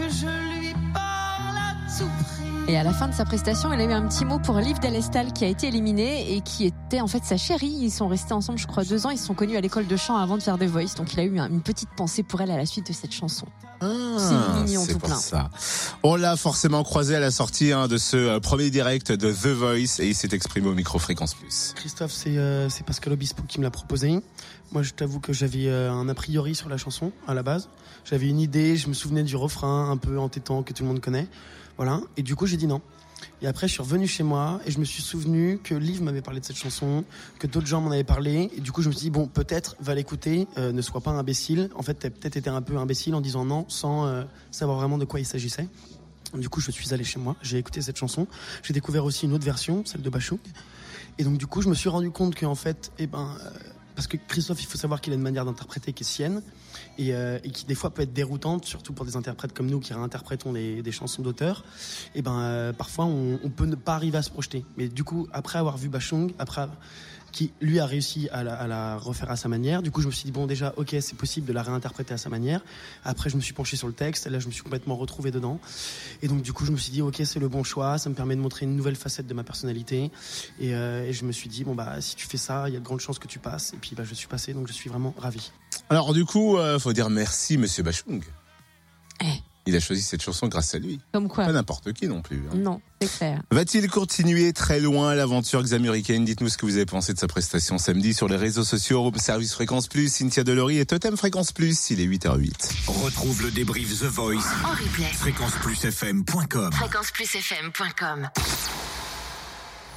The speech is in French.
que je Et à la fin de sa prestation, il a eu un petit mot pour Liv Delestal qui a été éliminée et qui était en fait sa chérie. Ils sont restés ensemble, je crois, deux ans. Ils se sont connus à l'école de chant avant de faire The Voice. Donc il a eu un- une petite pensée pour elle à la suite de cette chanson. Ah, C'est pour plein. ça. On l'a forcément croisé à la sortie hein, de ce euh, premier direct de The Voice et il s'est exprimé au micro Fréquence Plus. Christophe, c'est euh, c'est Pascal Obispo qui me l'a proposé. Moi, je t'avoue que j'avais euh, un a priori sur la chanson à la base. J'avais une idée, je me souvenais du refrain un peu entêtant que tout le monde connaît. Voilà. Et du coup, j'ai dit non. Et après, je suis revenu chez moi et je me suis souvenu que Liv m'avait parlé de cette chanson, que d'autres gens m'en avaient parlé. Et du coup, je me suis dit, bon, peut-être, va l'écouter, euh, ne sois pas imbécile. En fait, t'as peut-être été un peu imbécile en disant non sans euh, savoir vraiment de quoi il s'agissait. Du coup, je suis allé chez moi, j'ai écouté cette chanson. J'ai découvert aussi une autre version, celle de Bachung. Et donc, du coup, je me suis rendu compte qu'en fait, eh ben, euh, parce que Christophe, il faut savoir qu'il a une manière d'interpréter qui est sienne et, euh, qui des fois peut être déroutante, surtout pour des interprètes comme nous qui réinterprétons des, chansons d'auteurs. Et ben, euh, parfois, on, on peut ne pas arriver à se projeter. Mais du coup, après avoir vu Bachung, après qui lui a réussi à la, refaire à sa manière. Du coup, je me suis dit bon, déjà, ok, c'est possible de la réinterpréter à sa manière. Après, je me suis penché sur le texte. Là, je me suis complètement retrouvé dedans. Et donc, du coup, je me suis dit ok, c'est le bon choix. Ça me permet de montrer une nouvelle facette de ma personnalité. Et, euh, je me suis dit bon bah, si tu fais ça, il y a de grandes chances que tu passes. Et puis, bah, je suis passé, donc je suis vraiment ravi. Alors du coup, euh, faut dire merci Monsieur Bachung. Il a choisi cette chanson grâce à lui. Comme quoi Pas n'importe qui non plus. hein. Non, c'est clair. Va-t-il continuer très loin l'aventure xamuricaine Dites-nous ce que vous avez pensé de sa prestation samedi sur les réseaux sociaux, Service Fréquence Plus, Cynthia Delory et Totem Fréquence Plus. Il est 8h08. Retrouve le débrief The Voice. En replay. Fréquenceplusfm.com. Fréquenceplusfm.com.